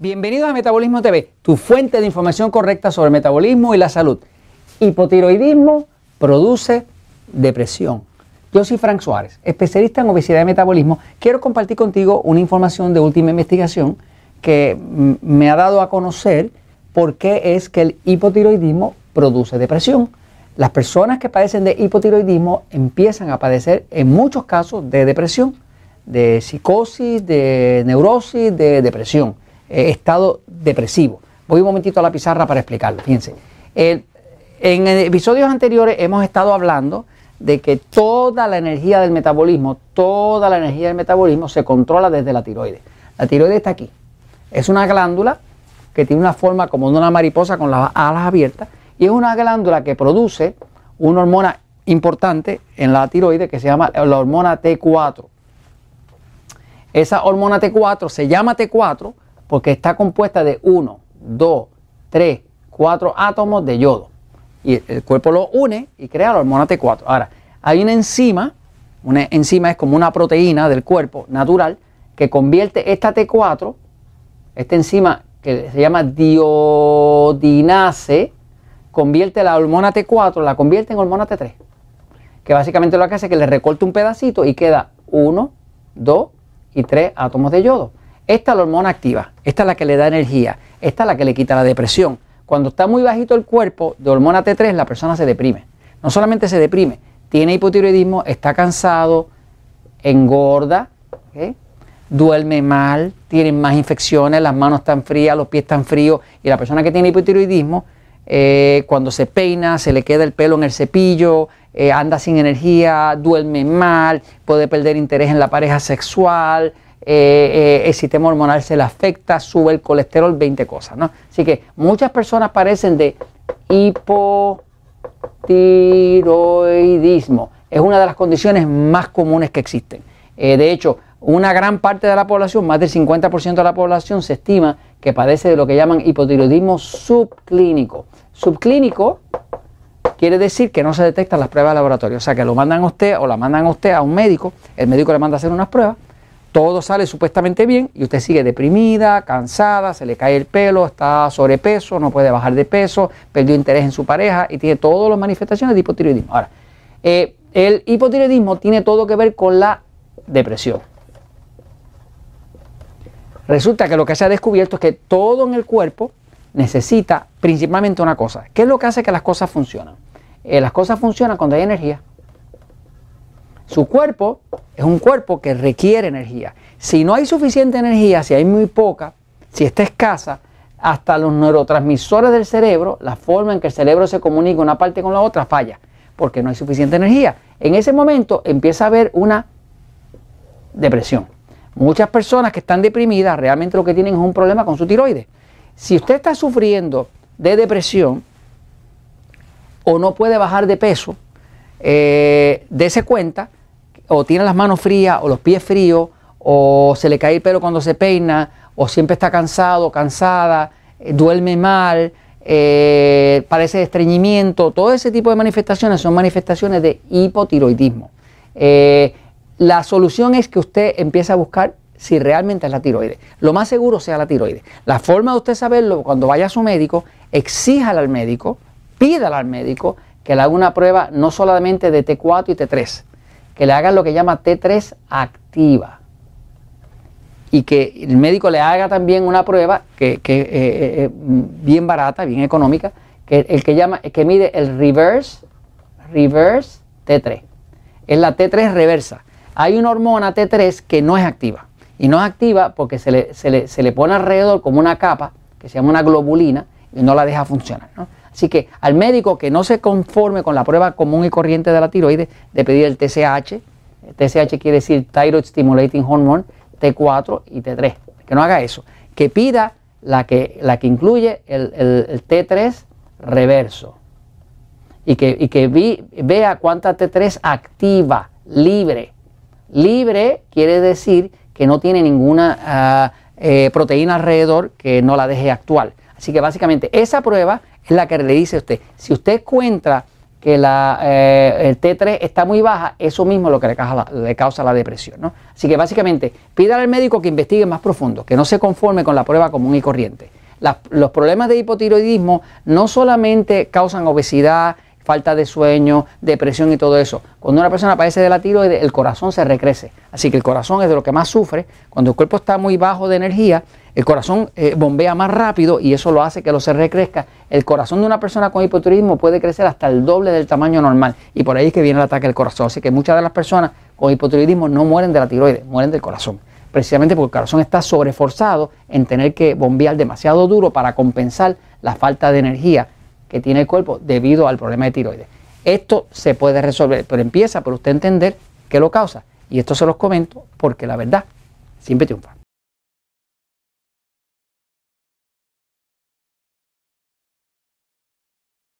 Bienvenidos a Metabolismo TV, tu fuente de información correcta sobre metabolismo y la salud. Hipotiroidismo produce depresión. Yo soy Frank Suárez, especialista en obesidad y metabolismo. Quiero compartir contigo una información de última investigación que me ha dado a conocer por qué es que el hipotiroidismo produce depresión. Las personas que padecen de hipotiroidismo empiezan a padecer en muchos casos de depresión, de psicosis, de neurosis, de depresión. Eh, estado depresivo. Voy un momentito a la pizarra para explicarlo. Fíjense. en episodios anteriores hemos estado hablando de que toda la energía del metabolismo, toda la energía del metabolismo se controla desde la tiroides. La tiroides está aquí. Es una glándula que tiene una forma como de una mariposa con las alas abiertas y es una glándula que produce una hormona importante en la tiroides que se llama la hormona T4. Esa hormona T4 se llama T4 porque está compuesta de 1, 2, 3, 4 átomos de yodo. Y el cuerpo lo une y crea la hormona T4. Ahora, hay una enzima, una enzima es como una proteína del cuerpo natural que convierte esta T4, esta enzima que se llama diodinase, convierte la hormona T4, la convierte en hormona T3. Que básicamente lo que hace es que le recorta un pedacito y queda 1, 2 y 3 átomos de yodo. Esta es la hormona activa, esta es la que le da energía, esta es la que le quita la depresión. Cuando está muy bajito el cuerpo de hormona T3, la persona se deprime. No solamente se deprime, tiene hipotiroidismo, está cansado, engorda, duerme mal, tiene más infecciones, las manos están frías, los pies están fríos. Y la persona que tiene hipotiroidismo, eh, cuando se peina, se le queda el pelo en el cepillo, eh, anda sin energía, duerme mal, puede perder interés en la pareja sexual, eh, el sistema hormonal se le afecta, sube el colesterol, 20 cosas. ¿no? Así que muchas personas padecen de hipotiroidismo. Es una de las condiciones más comunes que existen. Eh, de hecho, una gran parte de la población, más del 50% de la población, se estima que padece de lo que llaman hipotiroidismo subclínico. Subclínico quiere decir que no se detectan las pruebas de laboratorio. O sea, que lo mandan a usted o la mandan a usted a un médico, el médico le manda a hacer unas pruebas todo sale supuestamente bien y usted sigue deprimida, cansada, se le cae el pelo, está sobrepeso, no puede bajar de peso, perdió interés en su pareja y tiene todas las manifestaciones de hipotiroidismo. Ahora, eh, el hipotiroidismo tiene todo que ver con la depresión. Resulta que lo que se ha descubierto es que todo en el cuerpo necesita principalmente una cosa. ¿Qué es lo que hace que las cosas funcionen? Eh, las cosas funcionan cuando hay energía. Su cuerpo es un cuerpo que requiere energía. Si no hay suficiente energía, si hay muy poca, si está escasa, hasta los neurotransmisores del cerebro, la forma en que el cerebro se comunica una parte con la otra falla, porque no hay suficiente energía. En ese momento empieza a haber una depresión. Muchas personas que están deprimidas realmente lo que tienen es un problema con su tiroides. Si usted está sufriendo de depresión o no puede bajar de peso, eh, cuenta o tiene las manos frías o los pies fríos o se le cae el pelo cuando se peina o siempre está cansado, cansada, eh, duerme mal, eh, parece estreñimiento, todo ese tipo de manifestaciones son manifestaciones de hipotiroidismo. Eh, la solución es que usted empiece a buscar si realmente es la tiroides. Lo más seguro sea la tiroides. La forma de usted saberlo, cuando vaya a su médico, exíjala al médico, pídala al médico que le haga una prueba no solamente de T4 y T3, que le hagan lo que llama T3 activa. Y que el médico le haga también una prueba que, es eh, eh, eh, bien barata, bien económica, que el que llama, que mide el reverse, reverse T3. Es la T3 reversa. Hay una hormona T3 que no es activa. Y no es activa porque se le, se le, se le pone alrededor como una capa que se llama una globulina y no la deja funcionar. Así que al médico que no se conforme con la prueba común y corriente de la tiroides, de pedir el TSH, el TSH quiere decir Thyroid Stimulating Hormone, T4 y T3, que no haga eso, que pida la que, la que incluye el, T3 reverso y que, que vea cuánta T3 activa, libre. Libre quiere decir que no tiene ninguna ah, eh, proteína alrededor que no la deje actual. Así que básicamente esa prueba es la que le dice a usted. Si usted encuentra que la, eh, el T3 está muy baja, eso mismo es lo que le causa la, depresión. ¿no? Así que básicamente, pídale al médico que investigue más profundo, que no se conforme con la prueba común y corriente. los problemas de hipotiroidismo no solamente causan obesidad, falta de sueño, depresión y todo eso. Cuando una persona padece de la tiroides, el corazón se recrece. Así que el corazón es de lo que más sufre. Cuando el cuerpo está muy bajo de energía, el corazón eh, bombea más rápido y eso lo hace que lo se recrezca. El corazón de una persona con hipotiroidismo puede crecer hasta el doble del tamaño normal y por ahí es que viene el ataque del corazón. Así que muchas de las personas con hipotiroidismo no mueren de la tiroides, mueren del corazón. Precisamente porque el corazón está sobreforzado en tener que bombear demasiado duro para compensar la falta de energía que tiene el cuerpo debido al problema de tiroides. Esto se puede resolver, pero empieza por usted entender qué lo causa. Y esto se los comento porque la verdad siempre triunfa.